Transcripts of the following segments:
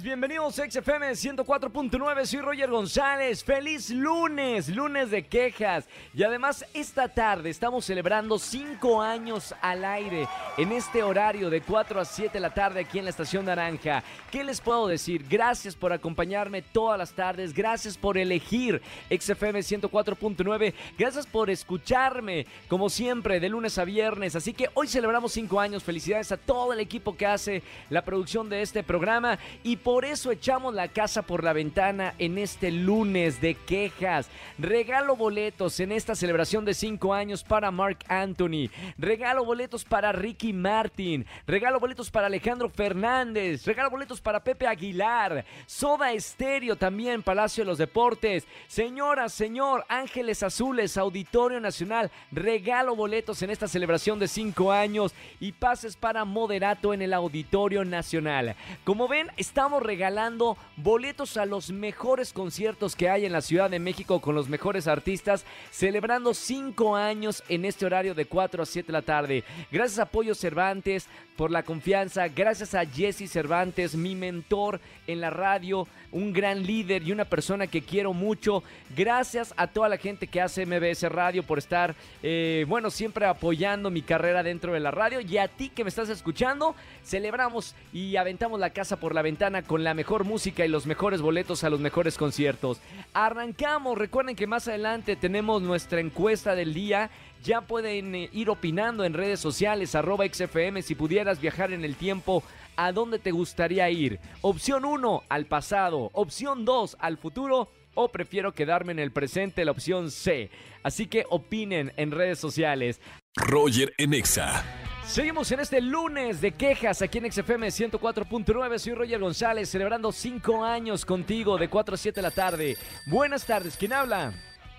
bienvenidos a XFM 104.9, soy Roger González, feliz lunes, lunes de quejas y además esta tarde estamos celebrando 5 años al aire en este horario de 4 a 7 de la tarde aquí en la Estación Naranja. ¿Qué les puedo decir? Gracias por acompañarme todas las tardes, gracias por elegir XFM 104.9, gracias por escucharme como siempre de lunes a viernes, así que hoy celebramos 5 años, felicidades a todo el equipo que hace la producción de este programa y por eso echamos la casa por la ventana en este lunes de quejas. Regalo boletos en esta celebración de 5 años para Mark Anthony. Regalo boletos para Ricky Martin. Regalo boletos para Alejandro Fernández. Regalo boletos para Pepe Aguilar. Soda Estéreo también, Palacio de los Deportes. Señora, señor, Ángeles Azules, Auditorio Nacional. Regalo boletos en esta celebración de 5 años y pases para Moderato en el Auditorio Nacional. Como ven, estamos regalando boletos a los mejores conciertos que hay en la Ciudad de México con los mejores artistas, celebrando cinco años en este horario de 4 a 7 de la tarde. Gracias a Pollo Cervantes por la confianza, gracias a Jesse Cervantes, mi mentor en la radio, un gran líder y una persona que quiero mucho. Gracias a toda la gente que hace MBS Radio por estar, eh, bueno, siempre apoyando mi carrera dentro de la radio y a ti que me estás escuchando, celebramos y aventamos la casa por la ventana con la mejor música y los mejores boletos a los mejores conciertos. Arrancamos, recuerden que más adelante tenemos nuestra encuesta del día. Ya pueden eh, ir opinando en redes sociales, arroba XFM, si pudieras viajar en el tiempo, ¿a dónde te gustaría ir? Opción 1, al pasado. Opción 2, al futuro. O prefiero quedarme en el presente, la opción C. Así que opinen en redes sociales. Roger en Exa. Seguimos en este lunes de quejas aquí en XFM 104.9. Soy Roger González, celebrando 5 años contigo de 4 a 7 de la tarde. Buenas tardes, ¿quién habla?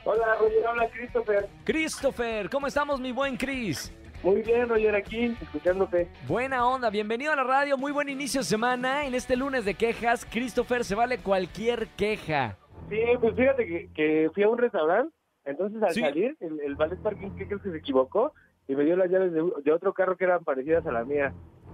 Hola, Roger, habla Christopher. Christopher, ¿cómo estamos, mi buen Chris? Muy bien, Roger, aquí, escuchándote. Buena onda, bienvenido a la radio, muy buen inicio de semana. En este lunes de quejas, Christopher, se vale cualquier queja. Sí, pues fíjate que, que fui a un restaurante, entonces al Sí. salir, el, el ballet parking, ¿qué crees que se equivocó? Y me dio las llaves de, de otro carro que eran parecidas a la mía.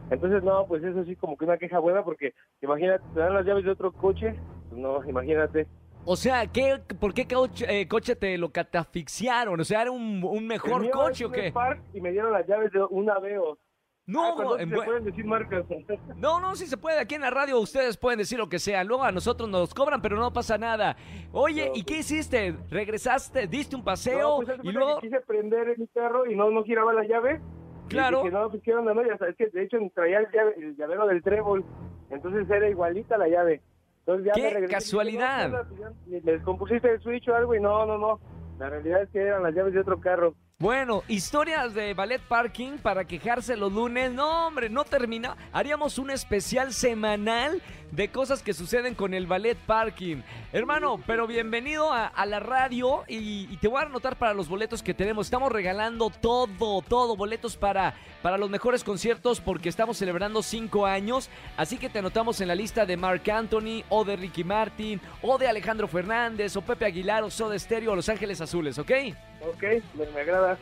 Entonces, no, pues eso sí como que una queja buena, porque imagínate, te dan las llaves de otro coche, pues no, imagínate. O sea, ¿qué, ¿por qué coche, eh, coche te lo catafixiaron? O sea, ¿era un, un mejor coche o qué? Y me dieron las llaves de un Aveo. No, Ah, en se bu- pueden decir marcas. No, no, sí se puede. Aquí en la radio ustedes pueden decir lo que sea. Luego a nosotros nos cobran, pero no pasa nada. Oye, No, ¿y qué pues- hiziste? ¿Regresaste? ¿Diste un No, paseo? pues, haz de y luego... quise prender mi carro y no, no giraba la llave. Y Claro. dije, no, pues qué onda, no, ya sabes que de hecho traía el, llave- el llavero del trébol, entonces era igualita la llave. Entonces ya ¡Qué me regresé y dije, casualidad! no, pues, le descompusiste el switch o algo y no, no, no. La realidad es que eran las llaves de otro carro. Bueno, historias de ballet parking para quejarse los lunes. No, hombre, no termina. Haríamos un especial semanal de cosas que suceden con el ballet parking. Hermano, pero bienvenido a, la radio y, y te voy a anotar para los boletos que tenemos. Estamos regalando todo, todo, boletos para, para los mejores conciertos porque estamos celebrando cinco años. Así que te anotamos en la lista de Mark Anthony o de Ricky Martin o de Alejandro Fernández o Pepe Aguilar o Soda Stereo o Los Ángeles Azules, ¿ok? Ok, me, me agrada.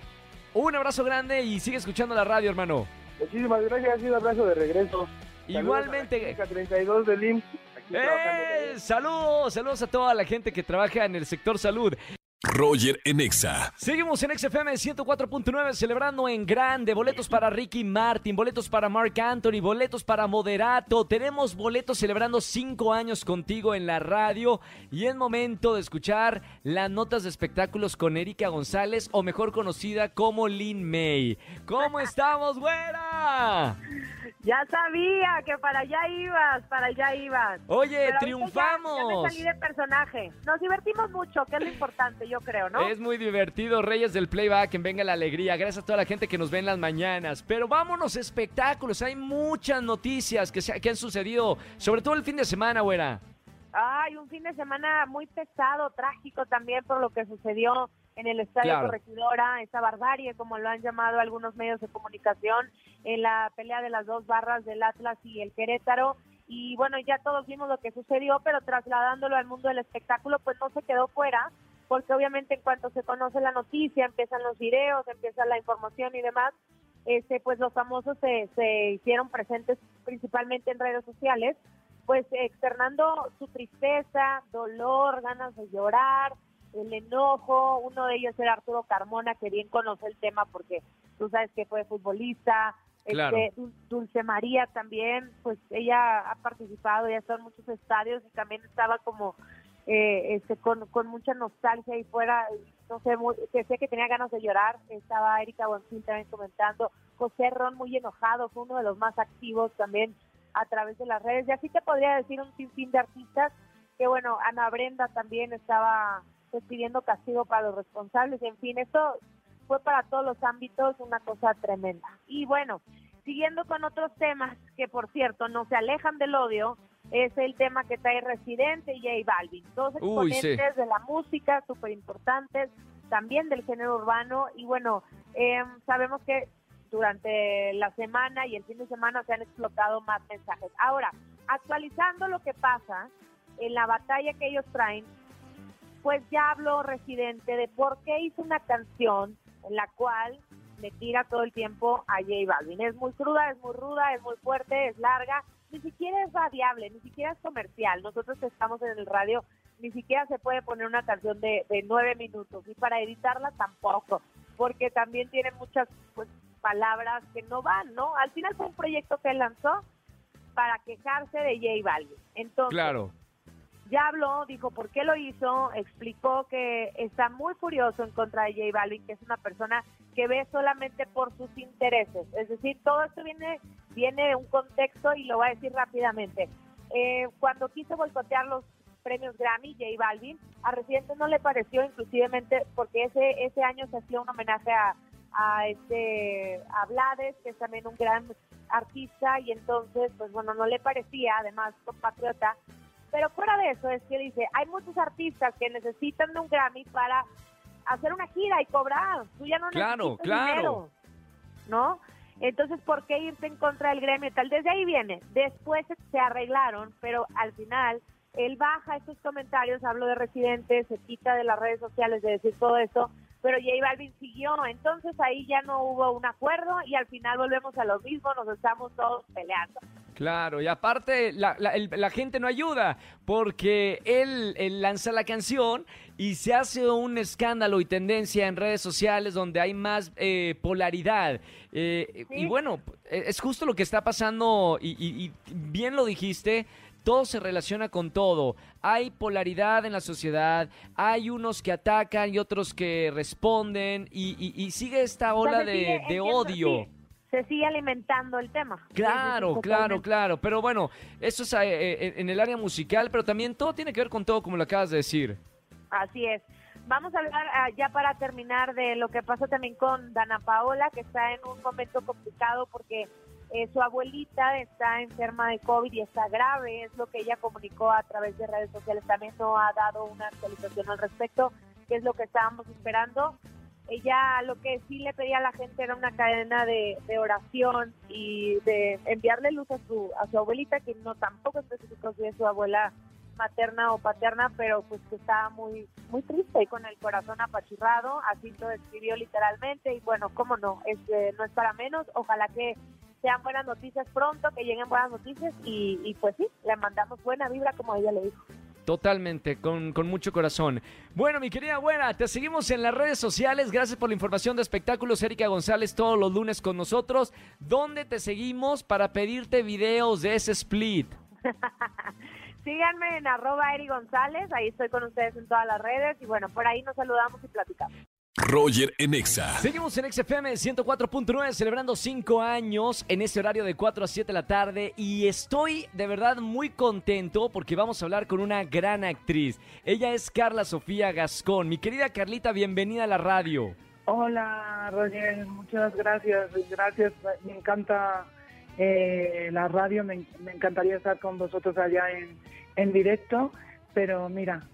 Un abrazo grande y sigue escuchando la radio, hermano. Muchísimas gracias y un abrazo de regreso. Igualmente. Saludos a la clínica 32 del IMSS. ¡Eh! Saludos, saludos a toda la gente que trabaja en el sector salud. Roger en Exa. Seguimos en XFM 104.9 celebrando en grande. Boletos para Ricky Martin, boletos para Mark Anthony, boletos para Moderato. Tenemos boletos celebrando cinco años contigo en la radio. Y es momento de escuchar las notas de espectáculos con Erika González, o mejor conocida como Lin May. ¿Cómo estamos, güera? Ya sabía que para allá ibas, para allá ibas. Oye, Pero ahorita Ya, ya triunfamos. me salí de personaje. Nos divertimos mucho, que es lo importante, yo creo, ¿no? Es muy divertido, Reyes del Playback, en Venga la Alegría. Gracias a toda la gente que nos ve en las mañanas. Pero vámonos, espectáculos. Hay muchas noticias que, se- que han sucedido, sobre todo el fin de semana, güera. Ay, un fin de semana muy pesado, trágico también por lo que sucedió en el Estadio Claro. Corregidora, esa barbarie, como lo han llamado algunos medios de comunicación, en la pelea de las dos barras del Atlas y el Querétaro. Y bueno, ya todos vimos lo que sucedió, pero trasladándolo al mundo del espectáculo, pues no se quedó fuera porque obviamente en cuanto se conoce la noticia, empiezan los videos, empieza la información y demás, este, pues los famosos se, se hicieron presentes principalmente en redes sociales, pues externando su tristeza, dolor, ganas de llorar, el enojo. Uno de ellos era Arturo Carmona, que bien conoce el tema porque tú sabes que fue futbolista. Claro. Este, Dul- Dulce María también, pues ella ha participado, ya estado en muchos estadios y también estaba como eh, este, con, con mucha nostalgia y fuera, no sé, muy, que sé que tenía ganas de llorar. Estaba Erika Buenfil también comentando. José Ron muy enojado, fue uno de los más activos también a través de las redes. Y así te podría decir un sinfín de artistas que, bueno, Ana Brenda también estaba pues, pidiendo castigo para los responsables. En fin, esto fue para todos los ámbitos una cosa tremenda. Y bueno, siguiendo con otros temas que, por cierto, no se alejan del odio, es el tema que trae Residente y J Balvin. Dos Uy, exponentes sí. de la música súper importantes, también del género urbano. Y bueno, eh, sabemos que durante la semana y el fin de semana se han explotado más mensajes. Ahora, actualizando lo que pasa en la batalla que ellos traen, pues ya habló Residente de por qué hizo una canción en la cual le tira todo el tiempo a J Balvin. Es muy cruda, es muy ruda, es muy fuerte, es larga, ni siquiera es radiable, ni siquiera es comercial. Nosotros estamos en el radio, ni siquiera se puede poner una canción de, de nueve minutos y para editarla tampoco, porque también tiene muchas pues, palabras que no van, ¿no? Al final fue un proyecto que lanzó para quejarse de J Balvin. Entonces, Claro. Ya habló, dijo por qué lo hizo, explicó que está muy furioso en contra de J Balvin, que es una persona que ve solamente por sus intereses. Es decir, todo esto viene, viene de un contexto y lo voy a decir rápidamente. Eh, cuando quiso boicotear los premios Grammy, J Balvin, a Residente no le pareció, inclusivemente, porque ese, ese año se hacía un homenaje a, a este a Blades, que es también un gran artista, y entonces, pues bueno, no le parecía, además compatriota, pero fuera de eso es que dice, hay muchos artistas que necesitan de un Grammy para hacer una gira y cobrar. Tú ya no Claro, necesitas claro. dinero, ¿no? Entonces, ¿por qué irte en contra del gremio y tal? Desde ahí viene. Después se- se arreglaron, pero al final él baja estos comentarios, hablo de residentes, se quita de las redes sociales de decir todo esto, pero J Balvin siguió. Entonces ahí ya no hubo un acuerdo y al final volvemos a lo mismo, nos estamos todos peleando. Claro, y aparte la, la- el- la gente no ayuda porque él, él lanza la canción y se hace un escándalo y tendencia en redes sociales donde hay más eh, polaridad. Eh, Y bueno, eh, es justo lo que está pasando y, y- y bien lo dijiste. Todo se relaciona con todo. Hay polaridad en la sociedad, hay unos que atacan y otros que responden y, y- y sigue esta ola de, odio. Se sigue alimentando el tema. Claro, claro, claro. Pero bueno, eso es eh, eh, en el área musical, pero también todo tiene que ver con todo, como lo acabas de decir. Así es. Vamos a hablar ah, ya para terminar de lo que pasa también con Dana Paola, que está en un momento complicado porque eh, su abuelita está enferma de COVID y está grave, es lo que ella comunicó a través de redes sociales. También no ha dado una actualización al respecto, que es lo que estábamos esperando. Ella lo que sí le pedía a la gente era una cadena de, de oración y de enviarle luz a su, a su abuelita, que no tampoco especificó si es su abuela materna o paterna, pero pues que estaba muy muy triste y con el corazón apachurrado, así lo describió literalmente y bueno, cómo no, es, eh, no es para menos, ojalá que sean buenas noticias pronto, que lleguen buenas noticias y, y pues sí, le mandamos buena vibra como ella le dijo. Totalmente, con, con mucho corazón. Bueno, mi querida buena, te seguimos en las redes sociales. Gracias por la información de espectáculos. Erika González todos los lunes con nosotros. ¿Dónde te seguimos para pedirte videos de ese split? Síganme en arroba Eri González, ahí estoy con ustedes en todas las redes y bueno, por ahí nos saludamos y platicamos. Roger en Exa. Seguimos en XFM 104.9 celebrando 5 años en este horario de 4 a 7 de la tarde y estoy de verdad muy contento porque vamos a hablar con una gran actriz. Ella es Carla Sofía Gascón. Mi querida Carlita, bienvenida a la radio. Hola, Roger, muchas gracias. Gracias, me encanta eh, la radio, me, me encantaría estar con vosotros allá en, en directo, pero mira,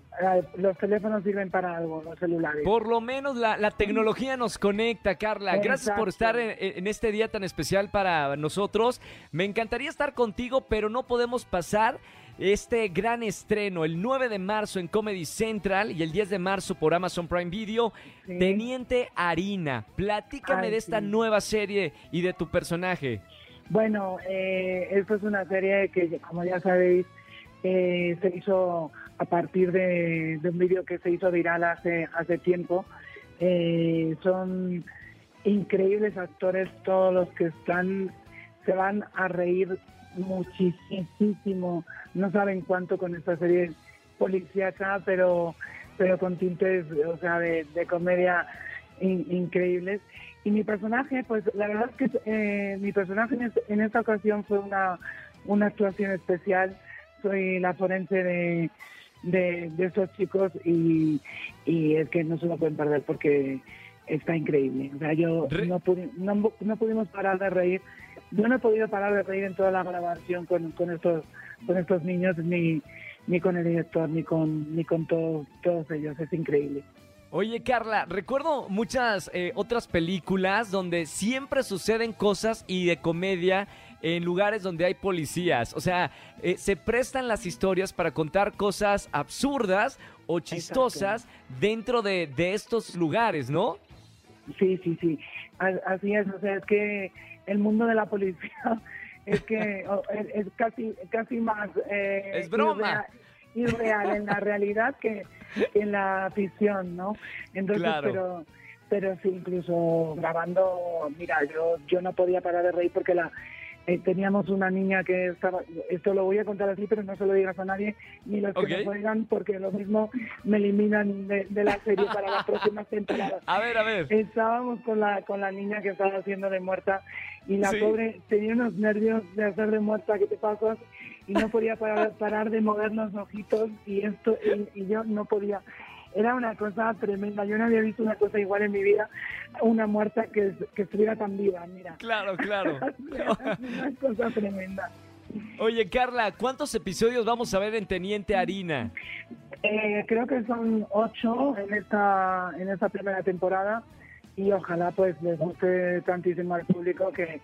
los teléfonos sirven para algo, los celulares. Por lo menos la, la tecnología nos conecta, Carla. Gracias por estar en, en este día tan especial para nosotros. Me encantaría estar contigo, pero no podemos pasar este gran estreno el 9 de marzo en Comedy Central y el 10 de marzo por Amazon Prime Video, Sí. Teniente Harina. Platícame Ay, de esta sí. nueva serie y de tu personaje. Bueno, eh, esto es una serie que, como ya sabéis, eh, se hizo a partir de, de un vídeo que se hizo viral hace, hace tiempo. Eh, son increíbles actores todos los que están, se van a reír muchísimo, no saben cuánto con esta serie policíaca, pero, pero con tintes, o sea, de, comedia in- increíbles. Y mi personaje, pues la verdad es que eh, mi personaje en esta ocasión fue una, una actuación especial. Soy la forense de, de, de estos chicos y, y es que no se lo pueden perder porque está increíble. O sea, yo Re- no, pudi- no, no pudimos parar de reír. Yo no he podido parar de reír en toda la grabación con, con estos con estos niños ni ni con el director ni con ni con todos todos ellos. Es increíble. Oye, Carla, recuerdo muchas eh, otras películas donde siempre suceden cosas y de comedia en lugares donde hay policías. O sea, eh, se prestan las historias para contar cosas absurdas o chistosas dentro de, de estos lugares, ¿no? Sí, sí, sí. Así es, o sea, es que el mundo de la policía es que es, es casi casi más eh, Es broma. irreal, irreal en la realidad que, que en la ficción, ¿no? Entonces, Claro. pero pero sí, incluso grabando, mira, yo yo no podía parar de reír porque la eh, teníamos una niña que estaba, esto lo voy a contar así, pero no se lo digas a nadie, ni los que Ok. nos oigan, porque lo mismo me eliminan de, de la serie para las próximas temporadas A ver, a ver. estábamos con la con la niña que estaba haciendo de muerta y la Sí. pobre tenía unos nervios de hacer de muerta que te pasas y no podía parar, parar de mover los ojitos y esto y, y yo no podía era una cosa tremenda yo no había visto una cosa igual en mi vida una muerta que, que estuviera tan viva mira Claro, claro. una cosa tremenda Oye, Carla, ¿cuántos episodios vamos a ver en Teniente Harina? Eh, creo que son ocho en esta en esta primera temporada y ojalá pues les guste tantísimo al público que,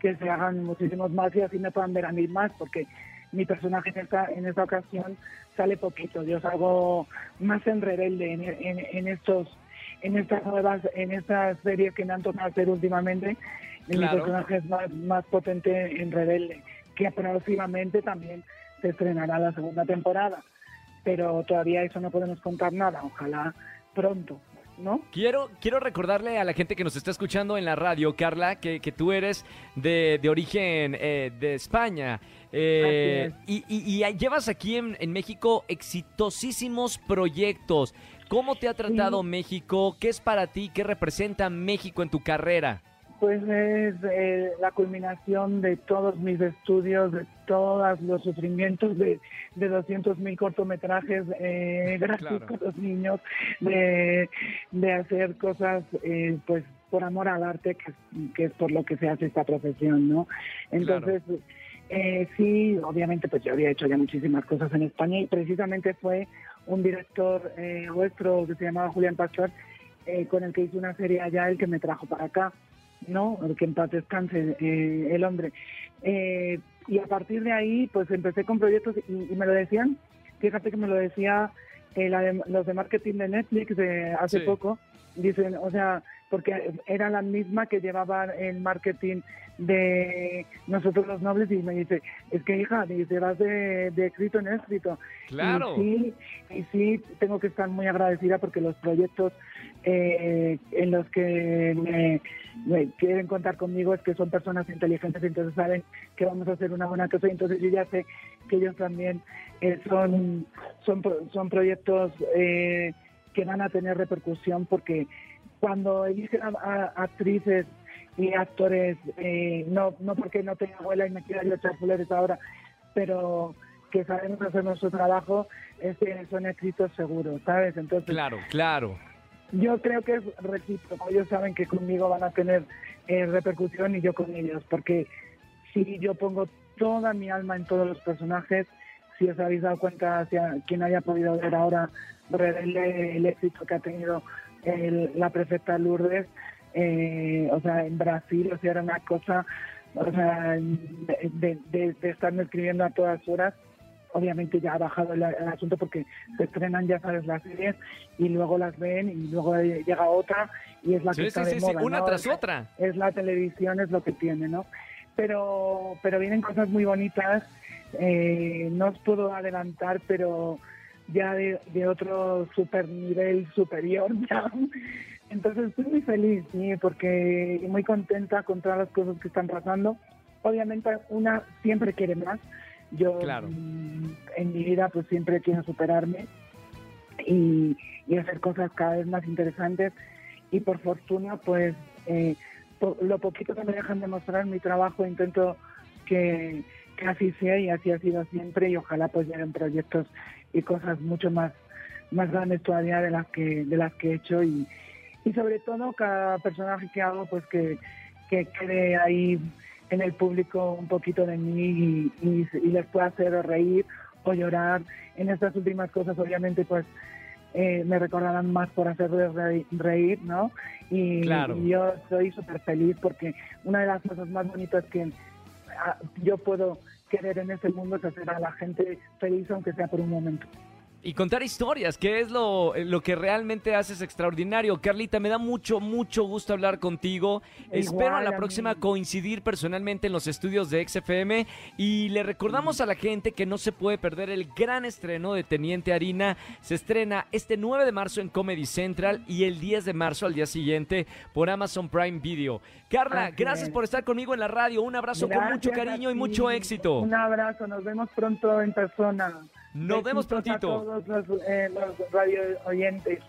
que se hagan muchísimos más y así me puedan ver a mí más porque mi personaje en esta en esta ocasión sale poquito yo salgo más en rebelde en, en- en estos en estas nuevas en estas series que me han tocado hacer últimamente Claro. mi personaje es más más potente en rebelde que próximamente también se estrenará la segunda temporada pero todavía eso no podemos contar nada. Ojalá pronto, ¿no? Quiero, quiero recordarle a la gente que nos está escuchando en la radio, Carla, que, que tú eres de, de origen eh, de España. Eh, y, y- y llevas aquí en, en México exitosísimos proyectos. ¿Cómo te ha tratado Sí. México? ¿Qué es para ti? ¿Qué representa México en tu carrera? Pues es eh, la culminación de todos mis estudios, de todos los sufrimientos de, de 200 mil cortometrajes eh, gratis Claro. con los niños, de, de hacer cosas pues pues por amor al arte, que, es- que es por lo que se hace esta profesión, ¿no? Entonces, eh, sí, obviamente pues yo había hecho ya muchísimas cosas en España y precisamente fue un director eh, vuestro que se llamaba Julián Pastor, eh, con el que hice una serie allá, el que me trajo para acá. ¿No? Que en paz descanse eh, el hombre. Eh, y a partir de ahí, pues empecé con proyectos y, y me lo decían, fíjate que me lo decía eh, la de- los de marketing de Netflix de hace Sí. poco, dicen, o sea, porque era la misma que llevaba el marketing de nosotros los nobles y me dice, es que hija, dice, vas de, de éxito en éxito. Claro. Y sí, y sí, tengo que estar muy agradecida porque los proyectos eh, en los que me, me quieren contar conmigo es que son personas inteligentes, entonces saben que vamos a hacer una buena cosa. Y entonces yo ya sé que ellos también eh, son, son, son proyectos eh, que van a tener repercusión porque cuando eligen a, a- actrices y actores, eh, no, no porque no tenga abuela y me quiera yo echar flores ahora, pero que sabemos hacer nuestro trabajo, es que son éxitos seguros, ¿sabes? Entonces, Claro, claro. yo creo que es recíproco. Ellos saben que conmigo van a tener eh, repercusión y yo con ellos, porque si yo pongo toda mi alma en todos los personajes, si os habéis dado cuenta, hacia quien haya podido ver ahora Rebelde, el éxito que ha tenido el- la prefecta Lourdes, eh, o sea, en Brasil, o sea, era una cosa, o sea, de, de- de- de estarme escribiendo a todas horas obviamente ya ha bajado el, el asunto porque se estrenan, ya sabes, las series y luego las ven y luego llega otra y es la que Sí, está sí, de sí, sí, moda, una ¿no? tras Es- otra. Es la televisión, es lo que tiene, ¿no? Pero, pero vienen cosas muy bonitas. eh, no os puedo adelantar, pero ya de, de otro super nivel superior ya. Entonces estoy muy feliz, sí, porque y muy contenta con todas las cosas que están pasando. Obviamente una siempre quiere más. Yo Claro. mm, en mi vida pues siempre quiero superarme y, y hacer cosas cada vez más interesantes y por fortuna pues eh, po- lo poquito que me dejan demostrar mi trabajo intento que, que así sea y así ha sido siempre y ojalá pues lleguen proyectos y cosas mucho más más grandes todavía de las que de las que he hecho y, y sobre todo cada personaje que hago pues que, que quede ahí en el público un poquito de mí y, y, y les pueda hacer reír o llorar en estas últimas cosas obviamente pues eh, me recordarán más por hacerles reír, reír, ¿no? Y, Claro. y yo soy súper feliz porque una de las cosas más bonitas que yo puedo querer en este mundo es hacer a la gente feliz aunque sea por un momento. Y contar historias, que es lo, lo que realmente haces extraordinario. Carlita, me da mucho, mucho gusto hablar contigo. Espero a la próxima coincidir personalmente en los estudios de XFM. Y le recordamos a la gente que no se puede perder el gran estreno de Teniente Harina. Se estrena este 9 de marzo en Comedy Central y el 10 de marzo al día siguiente por Amazon Prime Video. Carla, Así gracias es. por estar conmigo en la radio. Un abrazo con mucho cariño y mucho éxito. Un abrazo, nos vemos pronto en persona. Nos vemos prontito. A todos los, eh, los radio oyentes.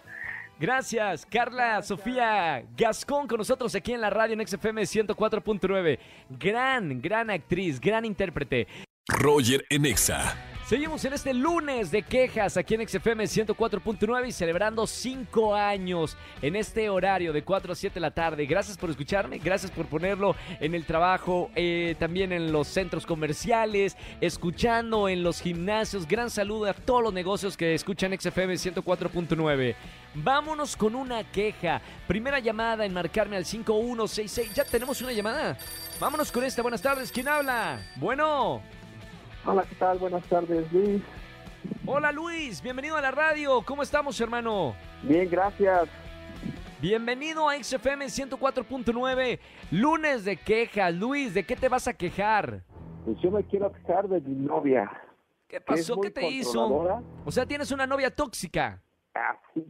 Gracias, Carla Sofía Gascón con nosotros aquí en la radio en XFM 104.9. Gran, gran actriz, gran intérprete. Roger en Exa. Seguimos en este lunes de quejas aquí en XFM 104.9 y celebrando cinco años en este horario de 4 a 7 de la tarde. Gracias por escucharme, gracias por ponerlo en el trabajo, eh, también en los centros comerciales, escuchando en los gimnasios. Gran saludo a todos los negocios que escuchan XFM 104.9. Vámonos con una queja. Primera llamada en marcarme al 5166. Ya tenemos una llamada. Vámonos con esta. Buenas tardes. ¿Quién habla? Bueno. Hola, ¿qué tal? Buenas tardes, Luis. Hola Luis, bienvenido a la radio. ¿Cómo estamos, hermano? Bien, gracias. Bienvenido a XFM 104.9, lunes de quejas. Luis, ¿de qué te vas a quejar? Pues yo me quiero quejar de mi novia. ¿Qué pasó? ¿Qué te hizo? O sea, tienes una novia tóxica. Ah, sí,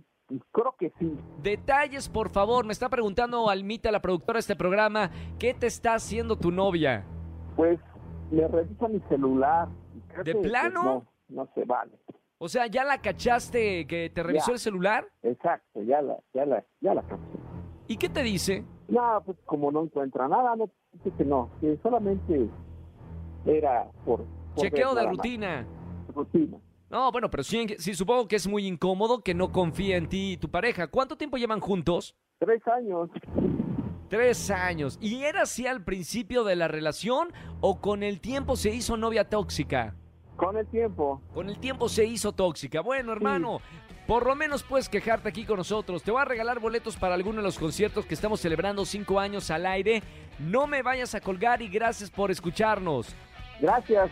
creo que sí. Detalles, por favor. Me está preguntando Almita, la productora de este programa, ¿qué te está haciendo tu novia? Pues me revisa mi celular. ¿De plano? no, no se vale. O sea, ¿ya la cachaste que te revisó Ya. el celular? Exacto, ya la, ya la, ya la capté. ¿Y qué te dice? No, pues como no encuentra nada, no, dice que no, que solamente era por... por Chequeo ver de nada más. rutina. Rutina. No, bueno, pero sí, sí, supongo que es muy incómodo que no confía en ti y tu pareja. ¿Cuánto tiempo llevan juntos? Tres años. Tres años. ¿Y era así al principio de la relación o con el tiempo se hizo novia tóxica? Con el tiempo. Con el tiempo se hizo tóxica. Bueno, hermano, por lo menos puedes quejarte aquí con nosotros. Te voy a regalar boletos para alguno de los conciertos que estamos celebrando cinco años al aire. No me vayas a colgar y gracias por escucharnos. Gracias.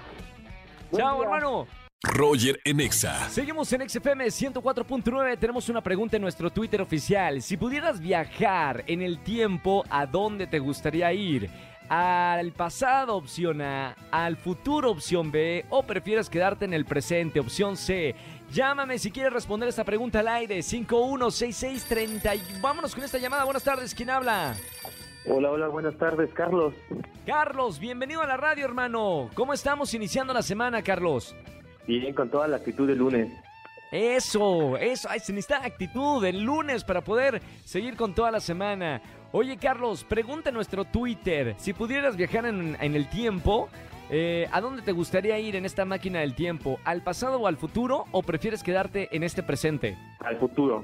Buen Chao, día. hermano. Roger en Exa. Seguimos en XFM 104.9. Tenemos una pregunta en nuestro Twitter oficial. Si pudieras viajar en el tiempo, ¿a dónde te gustaría ir? ¿Al pasado, opción A? ¿Al futuro, opción B? ¿O prefieres quedarte en el presente, opción C? Llámame si quieres responder esta pregunta al aire. 516630. y Vámonos con esta llamada. Buenas tardes. ¿Quién habla? Hola, hola, buenas tardes, Carlos. Carlos, bienvenido a la radio, hermano. ¿Cómo estamos iniciando la semana, Carlos? Bien, con toda la actitud del lunes. Eso, eso, ay, se necesita actitud el lunes para poder seguir con toda la semana. Oye, Carlos, pregunta en nuestro Twitter, si pudieras viajar en, en el tiempo, eh, ¿a dónde te gustaría ir en esta máquina del tiempo? ¿Al pasado o al futuro? ¿O prefieres quedarte en este presente? Al futuro.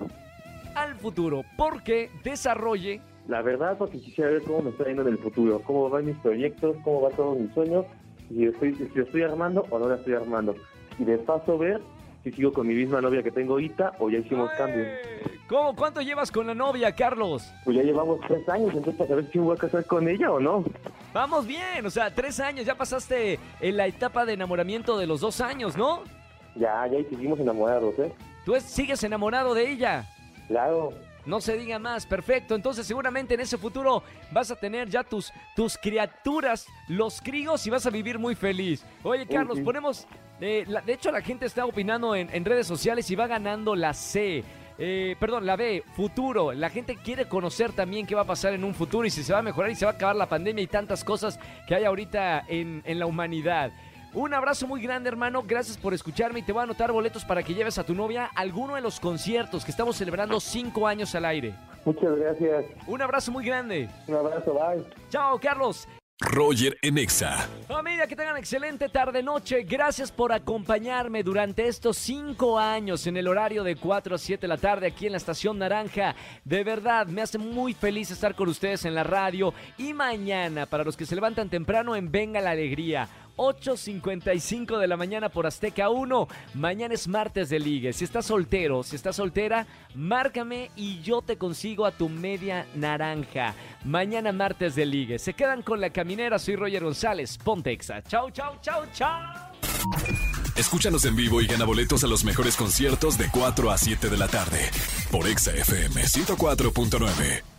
Al futuro, porque desarrolle... La verdad, porque quisiera ver cómo me está yendo en el futuro, cómo van mis proyectos, cómo van todos mis sueños, si estoy, si lo estoy armando o no la estoy armando. Y de paso ver si sigo con mi misma novia que tengo ahorita o ya hicimos cambios. ¿Cómo? ¿Cuánto llevas con la novia, Carlos? Pues ya llevamos tres años, entonces para saber si voy a casar con ella o no. Vamos bien, o sea, tres años, ya pasaste en la etapa de enamoramiento de los dos años, ¿no? Ya, ya seguimos enamorados, ¿eh? Tú es- sigues enamorado de ella. Claro. No se diga más, perfecto. Entonces seguramente en ese futuro vas a tener ya tus, tus criaturas, los críos y vas a vivir muy feliz. Oye, Carlos, sí. ponemos... eh, la- de hecho, la gente está opinando en, en redes sociales y va ganando la C. Eh, perdón, la B, futuro. La gente quiere conocer también qué va a pasar en un futuro y si se va a mejorar y se va a acabar la pandemia y tantas cosas que hay ahorita en, en la humanidad. Un abrazo muy grande, hermano. Gracias por escucharme y te voy a anotar boletos para que lleves a tu novia a alguno de los conciertos que estamos celebrando cinco años al aire. Muchas gracias. Un abrazo muy grande. Un abrazo, bye. Chao, Carlos. Roger en Exa. Familia, que tengan excelente tarde-noche. Gracias por acompañarme durante estos cinco años en el horario de 4 a 7 de la tarde aquí en la Estación Naranja. De verdad, me hace muy feliz estar con ustedes en la radio. Y mañana, para los que se levantan temprano en Venga la Alegría. 8.55 de la mañana por Azteca 1. Mañana es martes de ligue. Si estás soltero, si estás soltera, márcame y yo te consigo a tu media naranja. Mañana martes de ligue. Se quedan con la caminera. Soy Roger González. Pontexa. Chau, chau, chau, chau. Escúchanos en vivo y gana boletos a los mejores conciertos de 4 a 7 de la tarde por Exa FM 104.9.